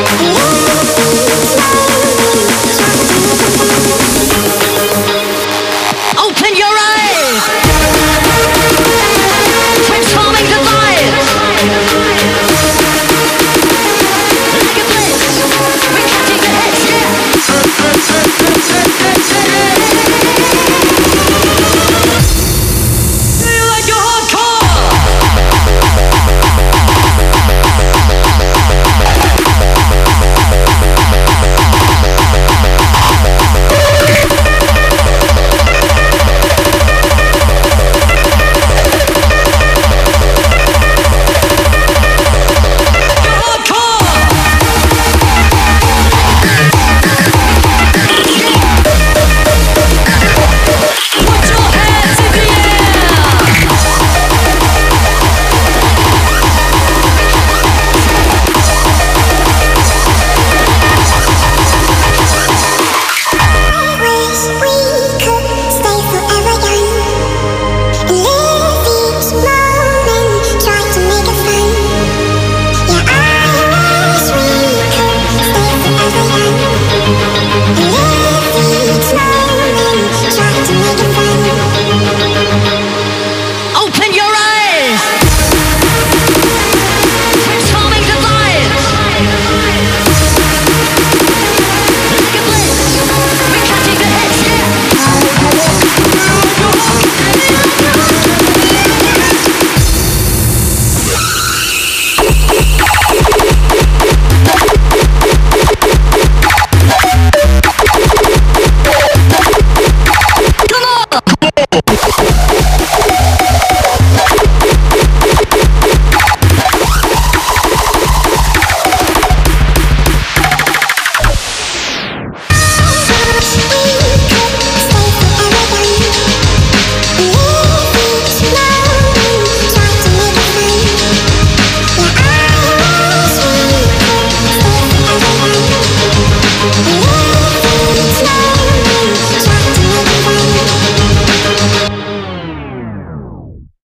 Ooh.